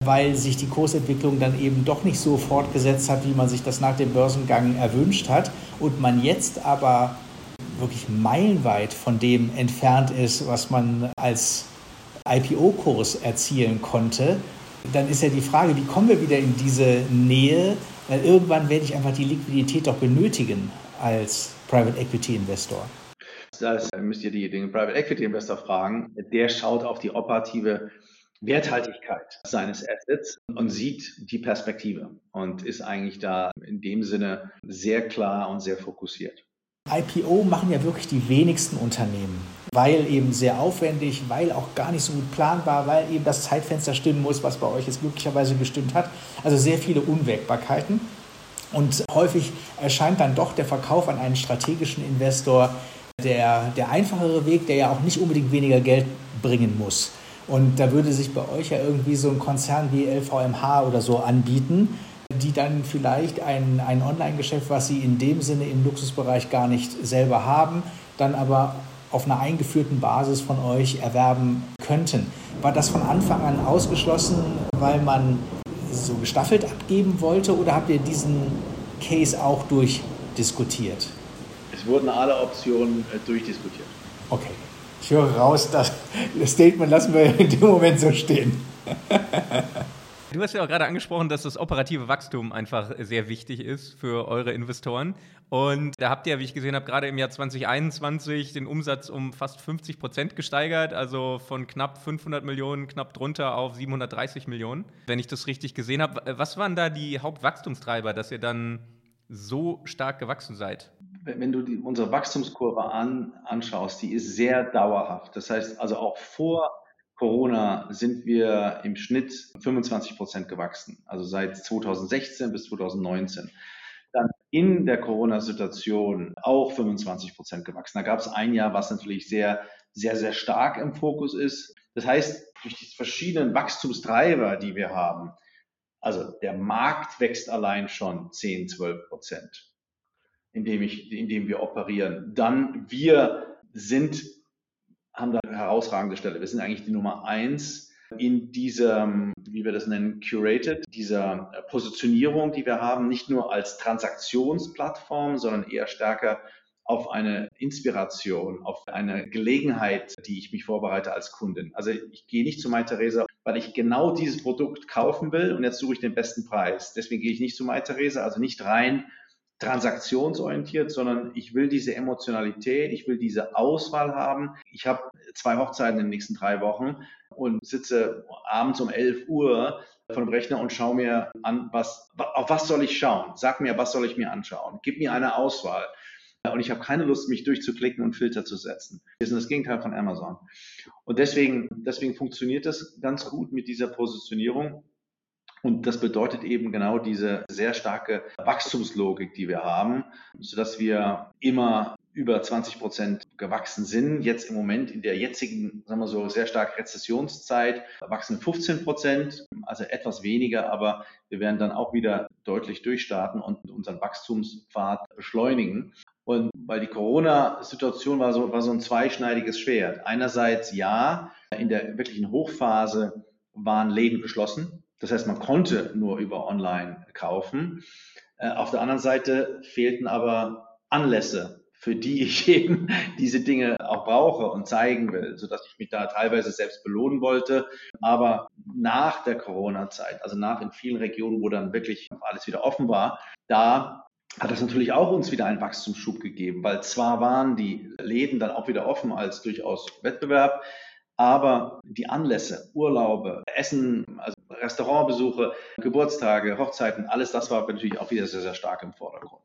weil sich die Kursentwicklung dann eben doch nicht so fortgesetzt hat, wie man sich das nach dem Börsengang erwünscht hat und man jetzt aber wirklich meilenweit von dem entfernt ist, was man als IPO-Kurs erzielen konnte, dann ist ja die Frage, wie kommen wir wieder in diese Nähe? Weil irgendwann werde ich einfach die Liquidität doch benötigen als Private Equity Investor. Das müsst ihr die, den Private Equity Investor fragen. Der schaut auf die operative Werthaltigkeit seines Assets und sieht die Perspektive und ist eigentlich da in dem Sinne sehr klar und sehr fokussiert. IPO machen ja wirklich die wenigsten Unternehmen, weil eben sehr aufwendig, weil auch gar nicht so gut planbar, weil eben das Zeitfenster stimmen muss, was bei euch jetzt glücklicherweise gestimmt hat. Also sehr viele Unwägbarkeiten. Und häufig erscheint dann doch der Verkauf an einen strategischen Investor der, der einfachere Weg, der ja auch nicht unbedingt weniger Geld bringen muss. Und da würde sich bei euch ja irgendwie so ein Konzern wie LVMH oder so anbieten, die dann vielleicht ein, ein Online-Geschäft, was sie in dem Sinne im Luxusbereich gar nicht selber haben, dann aber auf einer eingeführten Basis von euch erwerben könnten. War das von Anfang an ausgeschlossen, weil man so gestaffelt abgeben wollte oder habt ihr diesen Case auch durchdiskutiert? Es wurden alle Optionen äh, durchdiskutiert. Okay. Ich höre raus, das Statement lassen wir in dem Moment so stehen. Du hast ja auch gerade angesprochen, dass das operative Wachstum einfach sehr wichtig ist für eure Investoren. Und da habt ihr, wie ich gesehen habe, gerade im Jahr 2021 den Umsatz um fast 50 Prozent gesteigert, also von knapp 500 Millionen, knapp drunter auf 730 Millionen, wenn ich das richtig gesehen habe. Was waren da die Hauptwachstumstreiber, dass ihr dann so stark gewachsen seid? Wenn du die, unsere Wachstumskurve an, anschaust, die ist sehr dauerhaft. Das heißt also auch vor Corona sind wir im Schnitt 25 Prozent gewachsen, also seit 2016 bis 2019. Dann in der Corona-Situation auch 25 Prozent gewachsen. Da gab es ein Jahr, was natürlich sehr, sehr, sehr stark im Fokus ist. Das heißt, durch die verschiedenen Wachstumstreiber, die wir haben, also der Markt wächst allein schon 10, 12 Prozent, indem, ich, indem wir operieren. Dann wir sind haben da eine herausragende Stelle. Wir sind eigentlich die Nummer eins in dieser, wie wir das nennen, curated, dieser Positionierung, die wir haben, nicht nur als Transaktionsplattform, sondern eher stärker auf eine Inspiration, auf eine Gelegenheit, die ich mich vorbereite als Kundin. Also ich gehe nicht zu Mai Theresa, weil ich genau dieses Produkt kaufen will und jetzt suche ich den besten Preis. Deswegen gehe ich nicht zu Mai Theresa, also nicht rein transaktionsorientiert, sondern ich will diese Emotionalität, ich will diese Auswahl haben. Ich habe zwei Hochzeiten in den nächsten drei Wochen und sitze abends um 11 Uhr vor dem Rechner und schaue mir an, was, auf was soll ich schauen? Sag mir, was soll ich mir anschauen? Gib mir eine Auswahl. Und ich habe keine Lust, mich durchzuklicken und Filter zu setzen. Wir sind das Gegenteil von Amazon. Und deswegen, deswegen funktioniert das ganz gut mit dieser Positionierung. Und das bedeutet eben genau diese sehr starke Wachstumslogik, die wir haben, sodass wir immer über 20 Prozent gewachsen sind. Jetzt im Moment in der jetzigen, sagen wir so, sehr stark Rezessionszeit wachsen 15 Prozent, also etwas weniger, aber wir werden dann auch wieder deutlich durchstarten und unseren Wachstumspfad beschleunigen. Und weil die Corona-Situation war so, war so ein zweischneidiges Schwert. Einerseits ja, in der wirklichen Hochphase waren Läden geschlossen. Das heißt, man konnte nur über Online kaufen. Äh, auf der anderen Seite fehlten aber Anlässe, für die ich eben diese Dinge auch brauche und zeigen will, sodass ich mich da teilweise selbst belohnen wollte. Aber nach der Corona-Zeit, also nach in vielen Regionen, wo dann wirklich alles wieder offen war, da hat das natürlich auch uns wieder einen Wachstumsschub gegeben, weil zwar waren die Läden dann auch wieder offen als durchaus Wettbewerb, aber die Anlässe, Urlaube, Essen, also Restaurantbesuche, Geburtstage, Hochzeiten, alles das war natürlich auch wieder sehr, sehr stark im Vordergrund.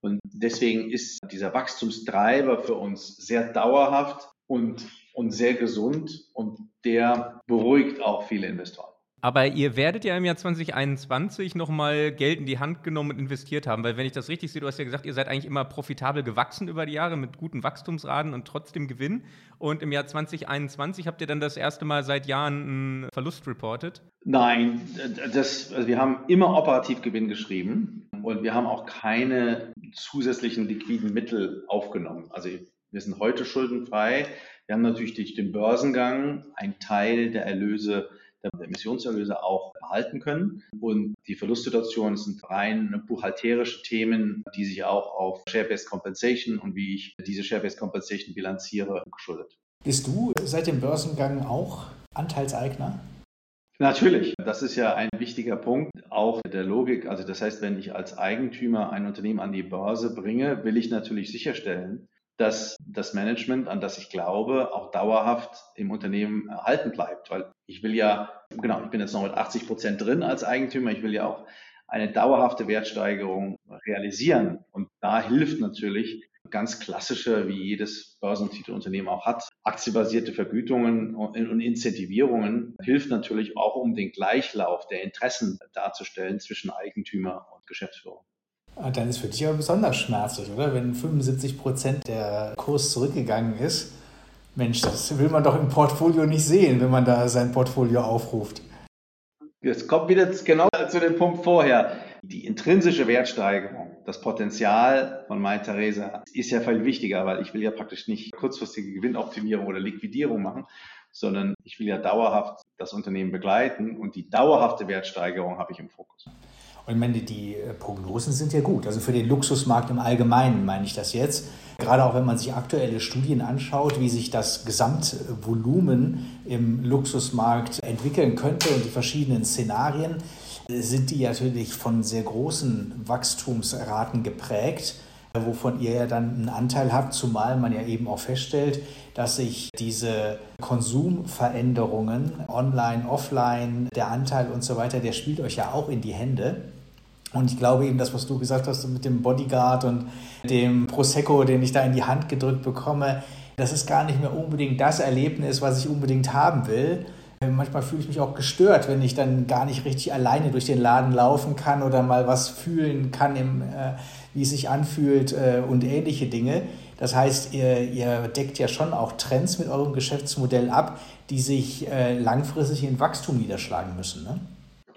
Und deswegen ist dieser Wachstumstreiber für uns sehr dauerhaft und, und sehr gesund und der beruhigt auch viele Investoren. Aber ihr werdet ja im Jahr 2021 nochmal Geld in die Hand genommen und investiert haben, weil wenn ich das richtig sehe, du hast ja gesagt, ihr seid eigentlich immer profitabel gewachsen über die Jahre mit guten Wachstumsraten und trotzdem Gewinn. Und im Jahr 2021 habt ihr dann das erste Mal seit Jahren einen Verlust reported? Nein, das, also wir haben immer operativ Gewinn geschrieben und wir haben auch keine zusätzlichen liquiden Mittel aufgenommen. Also wir sind heute schuldenfrei. Wir haben natürlich durch den Börsengang einen Teil der Erlöse der Emissionserlöse auch erhalten können. Und die Verlustsituationen sind rein buchhalterische Themen, die sich auch auf Share-Based Compensation und wie ich diese Share-Based Compensation bilanziere, geschuldet. Bist du seit dem Börsengang auch Anteilseigner? Natürlich, das ist ja ein wichtiger Punkt, auch der Logik. Also das heißt, wenn ich als Eigentümer ein Unternehmen an die Börse bringe, will ich natürlich sicherstellen, dass das Management, an das ich glaube, auch dauerhaft im Unternehmen erhalten bleibt. Weil ich will ja, genau, ich bin jetzt noch mit 80 Prozent drin als Eigentümer, ich will ja auch eine dauerhafte Wertsteigerung realisieren. Und da hilft natürlich ganz klassische, wie jedes Börsentitelunternehmen auch hat, aktiebasierte Vergütungen und Incentivierungen hilft natürlich auch, um den Gleichlauf der Interessen darzustellen zwischen Eigentümer und Geschäftsführung. Und dann ist für dich aber besonders schmerzlich, oder? Wenn 75 Prozent der Kurs zurückgegangen ist. Mensch, das will man doch im Portfolio nicht sehen, wenn man da sein Portfolio aufruft. Jetzt kommt wieder genau zu dem Punkt vorher. Die intrinsische Wertsteigerung, das Potenzial von Mai Theresa ist ja viel wichtiger, weil ich will ja praktisch nicht kurzfristige Gewinnoptimierung oder Liquidierung machen, sondern ich will ja dauerhaft das Unternehmen begleiten und die dauerhafte Wertsteigerung habe ich im Fokus. Und ich meine, die äh, Prognosen sind ja gut. Also für den Luxusmarkt im Allgemeinen meine ich das jetzt. Gerade auch wenn man sich aktuelle Studien anschaut, wie sich das Gesamtvolumen im Luxusmarkt entwickeln könnte und die verschiedenen Szenarien, sind die natürlich von sehr großen Wachstumsraten geprägt, wovon ihr ja dann einen Anteil habt, zumal man ja eben auch feststellt, dass sich diese Konsumveränderungen, online, offline, der Anteil und so weiter, der spielt euch ja auch in die Hände. Und ich glaube eben, das, was du gesagt hast mit dem Bodyguard und dem Prosecco, den ich da in die Hand gedrückt bekomme, das ist gar nicht mehr unbedingt das Erlebnis, was ich unbedingt haben will. Manchmal fühle ich mich auch gestört, wenn ich dann gar nicht richtig alleine durch den Laden laufen kann oder mal was fühlen kann, im, äh, wie es sich anfühlt äh, und ähnliche Dinge. Das heißt, ihr, ihr, deckt ja schon auch Trends mit eurem Geschäftsmodell ab, die sich äh, langfristig in Wachstum niederschlagen müssen. Ne?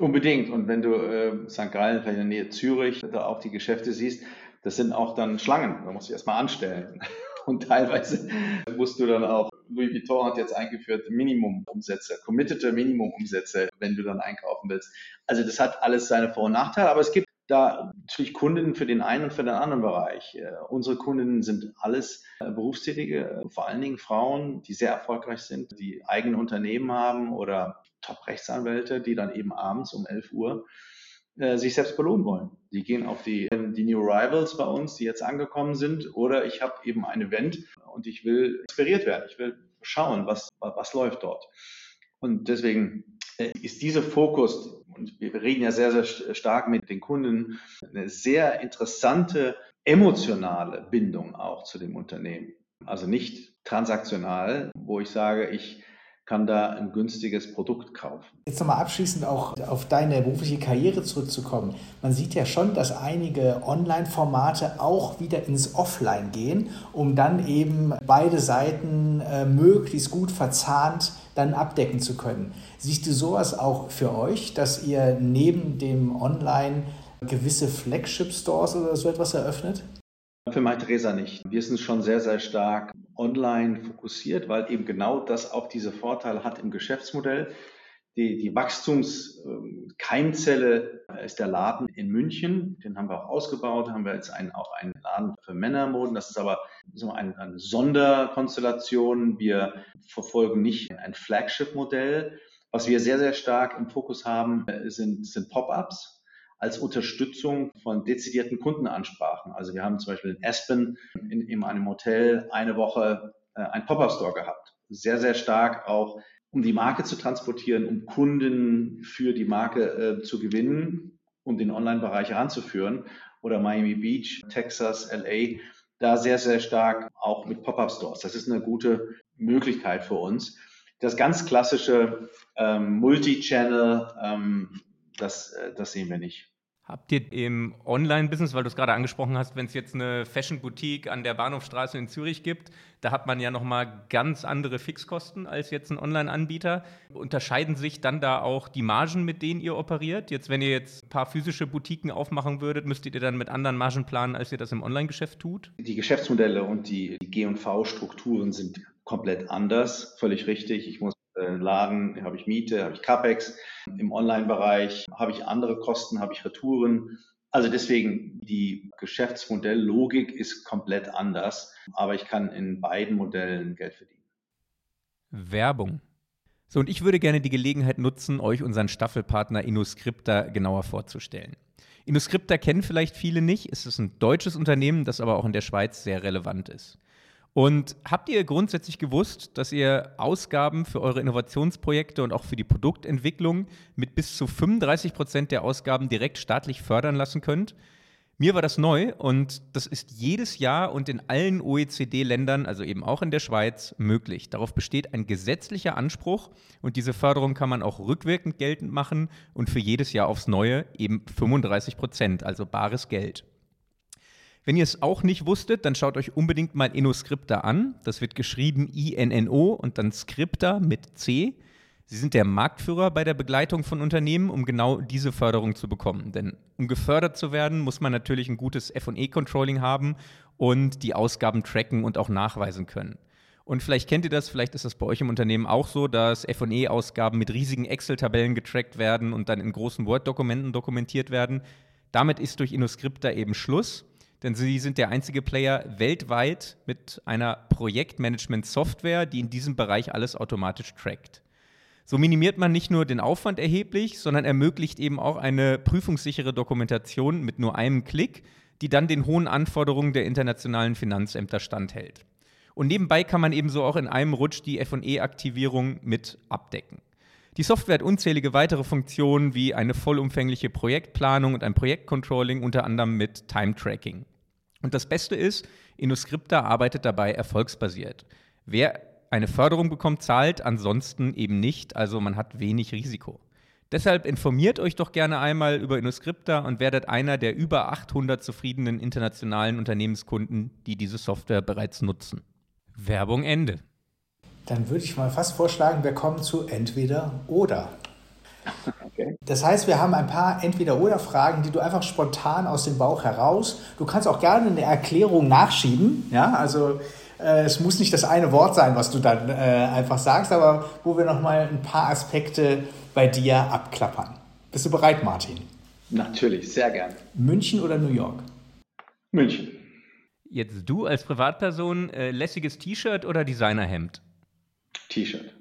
Unbedingt. Und wenn du äh, St. Gallen, vielleicht in der Nähe Zürich, da auch die Geschäfte siehst, das sind auch dann Schlangen. Da musst du erstmal anstellen. Und teilweise musst du dann auch, Louis Vuitton hat jetzt eingeführt, Minimumumsätze, committete Minimumumsätze, wenn du dann einkaufen willst. Also das hat alles seine Vor- und Nachteile, aber es gibt da natürlich Kunden für den einen und für den anderen Bereich. Äh, unsere Kunden sind alles äh, Berufstätige, vor allen Dingen Frauen, die sehr erfolgreich sind, die eigene Unternehmen haben oder Top-Rechtsanwälte, die dann eben abends um 11 Uhr äh, sich selbst belohnen wollen. Die gehen auf die, die New Rivals bei uns, die jetzt angekommen sind, oder ich habe eben ein Event und ich will inspiriert werden. Ich will schauen, was, was läuft dort. Und deswegen äh, ist dieser Fokus, und wir reden ja sehr, sehr stark mit den Kunden, eine sehr interessante emotionale Bindung auch zu dem Unternehmen. Also nicht transaktional, wo ich sage, ich kann da ein günstiges Produkt kaufen. Jetzt nochmal abschließend auch auf deine berufliche Karriere zurückzukommen. Man sieht ja schon, dass einige Online-Formate auch wieder ins Offline gehen, um dann eben beide Seiten äh, möglichst gut verzahnt dann abdecken zu können. Siehst du sowas auch für euch, dass ihr neben dem Online gewisse Flagship-Stores oder so etwas eröffnet? Für Theresa nicht. Wir sind schon sehr, sehr stark online fokussiert, weil eben genau das auch diese Vorteile hat im Geschäftsmodell. Die, die Wachstumskeimzelle ähm, ist der Laden in München. Den haben wir auch ausgebaut. Haben wir jetzt einen, auch einen Laden für Männermoden. Das ist aber so eine, eine Sonderkonstellation. Wir verfolgen nicht ein Flagship-Modell. Was wir sehr, sehr stark im Fokus haben, äh, sind, sind Pop-ups als Unterstützung von dezidierten Kundenansprachen. Also wir haben zum Beispiel in Aspen in, in einem Hotel eine Woche äh, ein Pop-up-Store gehabt. Sehr, sehr stark auch, um die Marke zu transportieren, um Kunden für die Marke äh, zu gewinnen, um den Online-Bereich heranzuführen. Oder Miami Beach, Texas, LA, da sehr, sehr stark auch mit Pop-up-Stores. Das ist eine gute Möglichkeit für uns. Das ganz klassische ähm, Multi-Channel, ähm, das, äh, das sehen wir nicht. Habt ihr im Online-Business, weil du es gerade angesprochen hast, wenn es jetzt eine Fashion-Boutique an der Bahnhofstraße in Zürich gibt, da hat man ja nochmal ganz andere Fixkosten als jetzt ein Online-Anbieter. Unterscheiden sich dann da auch die Margen, mit denen ihr operiert? Jetzt, wenn ihr jetzt ein paar physische Boutiquen aufmachen würdet, müsstet ihr dann mit anderen Margen planen, als ihr das im Online-Geschäft tut? Die Geschäftsmodelle und die, die G&V-Strukturen sind komplett anders, völlig richtig. Ich muss Laden habe ich Miete, habe ich CAPEX. Im Online-Bereich habe ich andere Kosten, habe ich Retouren. Also deswegen, die Geschäftsmodelllogik ist komplett anders, aber ich kann in beiden Modellen Geld verdienen. Werbung. So, und ich würde gerne die Gelegenheit nutzen, euch unseren Staffelpartner InnoScripta genauer vorzustellen. InnoScripta kennen vielleicht viele nicht. Es ist ein deutsches Unternehmen, das aber auch in der Schweiz sehr relevant ist. Und habt ihr grundsätzlich gewusst, dass ihr Ausgaben für eure Innovationsprojekte und auch für die Produktentwicklung mit bis zu 35 Prozent der Ausgaben direkt staatlich fördern lassen könnt? Mir war das neu und das ist jedes Jahr und in allen OECD-Ländern, also eben auch in der Schweiz, möglich. Darauf besteht ein gesetzlicher Anspruch und diese Förderung kann man auch rückwirkend geltend machen und für jedes Jahr aufs Neue eben 35 Prozent, also bares Geld. Wenn ihr es auch nicht wusstet, dann schaut euch unbedingt mal InnoScripta an. Das wird geschrieben I-N-N-O und dann Scripta mit C. Sie sind der Marktführer bei der Begleitung von Unternehmen, um genau diese Förderung zu bekommen. Denn um gefördert zu werden, muss man natürlich ein gutes FE-Controlling haben und die Ausgaben tracken und auch nachweisen können. Und vielleicht kennt ihr das, vielleicht ist das bei euch im Unternehmen auch so, dass FE-Ausgaben mit riesigen Excel-Tabellen getrackt werden und dann in großen Word-Dokumenten dokumentiert werden. Damit ist durch InnoScripta eben Schluss, denn sie sind der einzige Player weltweit mit einer Projektmanagement-Software, die in diesem Bereich alles automatisch trackt. So minimiert man nicht nur den Aufwand erheblich, sondern ermöglicht eben auch eine prüfungssichere Dokumentation mit nur einem Klick, die dann den hohen Anforderungen der internationalen Finanzämter standhält. Und nebenbei kann man ebenso auch in einem Rutsch die FE-Aktivierung mit abdecken. Die Software hat unzählige weitere Funktionen wie eine vollumfängliche Projektplanung und ein Projektcontrolling, unter anderem mit Time-Tracking. Und das Beste ist, InnoScripta arbeitet dabei erfolgsbasiert. Wer eine Förderung bekommt, zahlt, ansonsten eben nicht. Also man hat wenig Risiko. Deshalb informiert euch doch gerne einmal über InnoScripta und werdet einer der über 800 zufriedenen internationalen Unternehmenskunden, die diese Software bereits nutzen. Werbung Ende. Dann würde ich mal fast vorschlagen, wir kommen zu entweder oder. Okay. Das heißt, wir haben ein paar Entweder-Oder-Fragen, die du einfach spontan aus dem Bauch heraus. Du kannst auch gerne eine Erklärung nachschieben. Ja, also äh, es muss nicht das eine Wort sein, was du dann äh, einfach sagst, aber wo wir nochmal ein paar Aspekte bei dir abklappern. Bist du bereit, Martin? Natürlich, sehr gern. München oder New York? München. Jetzt du als Privatperson, äh, lässiges T-Shirt oder Designerhemd? T-Shirt.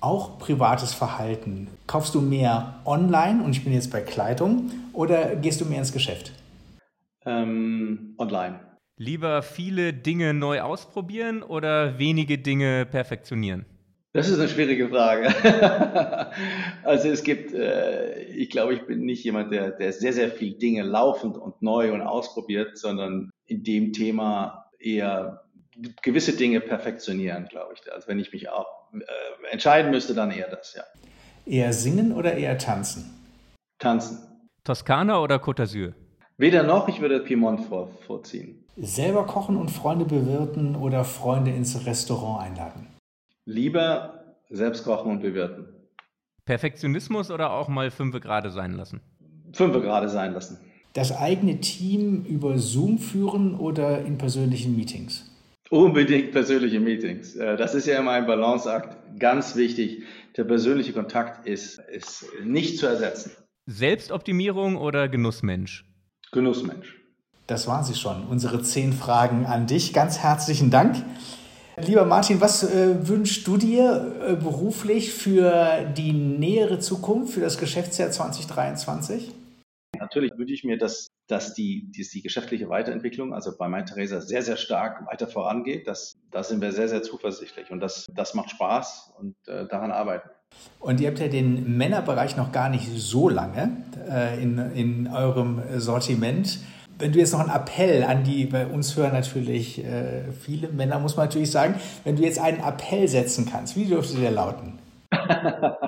Auch privates Verhalten. Kaufst du mehr online, und ich bin jetzt bei Kleidung, oder gehst du mehr ins Geschäft? Ähm, online. Lieber viele Dinge neu ausprobieren oder wenige Dinge perfektionieren? Das ist eine schwierige Frage. also es gibt, äh, ich glaube, ich bin nicht jemand, der, der sehr, sehr viel Dinge laufend und neu und ausprobiert, sondern in dem Thema eher gewisse Dinge perfektionieren, glaube ich. Also wenn ich mich auch äh, entscheiden müsste, dann eher das, ja. Eher singen oder eher tanzen? Tanzen. Toskana oder Côte d'Azur? Weder noch, ich würde Piemont vor, vorziehen. Selber kochen und Freunde bewirten oder Freunde ins Restaurant einladen? Lieber selbst kochen und bewirten. Perfektionismus oder auch mal fünfe gerade sein lassen? Fünfe gerade sein lassen. Das eigene Team über Zoom führen oder in persönlichen Meetings? Unbedingt persönliche Meetings. Äh, das ist ja immer ein Balanceakt. Ganz wichtig. Der persönliche Kontakt ist, ist nicht zu ersetzen. Selbstoptimierung oder Genussmensch? Genussmensch. Das waren sie schon, unsere zehn Fragen an dich. Ganz herzlichen Dank. Lieber Martin, was äh, wünschst du dir äh, beruflich für die nähere Zukunft, für das Geschäftsjahr 2023? Natürlich wünsche ich mir, dass, dass, die, dass die geschäftliche Weiterentwicklung, also bei MyTheresa, sehr, sehr stark weiter vorangeht. Das, da sind wir sehr, sehr zuversichtlich und das, das macht Spaß und äh, daran arbeiten. Und ihr habt ja den Männerbereich noch gar nicht so lange äh, in, in eurem Sortiment. Wenn du jetzt noch einen Appell an die, bei uns hören natürlich äh, viele Männer, muss man natürlich sagen, wenn du jetzt einen Appell setzen kannst, wie dürfte der lauten?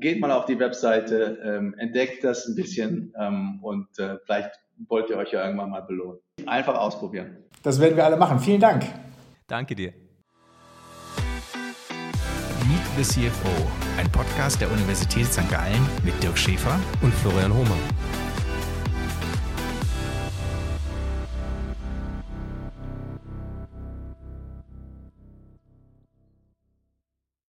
Geht mal auf die Webseite, ähm, entdeckt das ein bisschen ähm, und äh, vielleicht wollt ihr euch ja irgendwann mal belohnen. Einfach ausprobieren. Das werden wir alle machen. Vielen Dank. Danke dir. Meet the CFO, ein Podcast der Universität St. Gallen mit Dirk Schäfer und Florian Hohmann.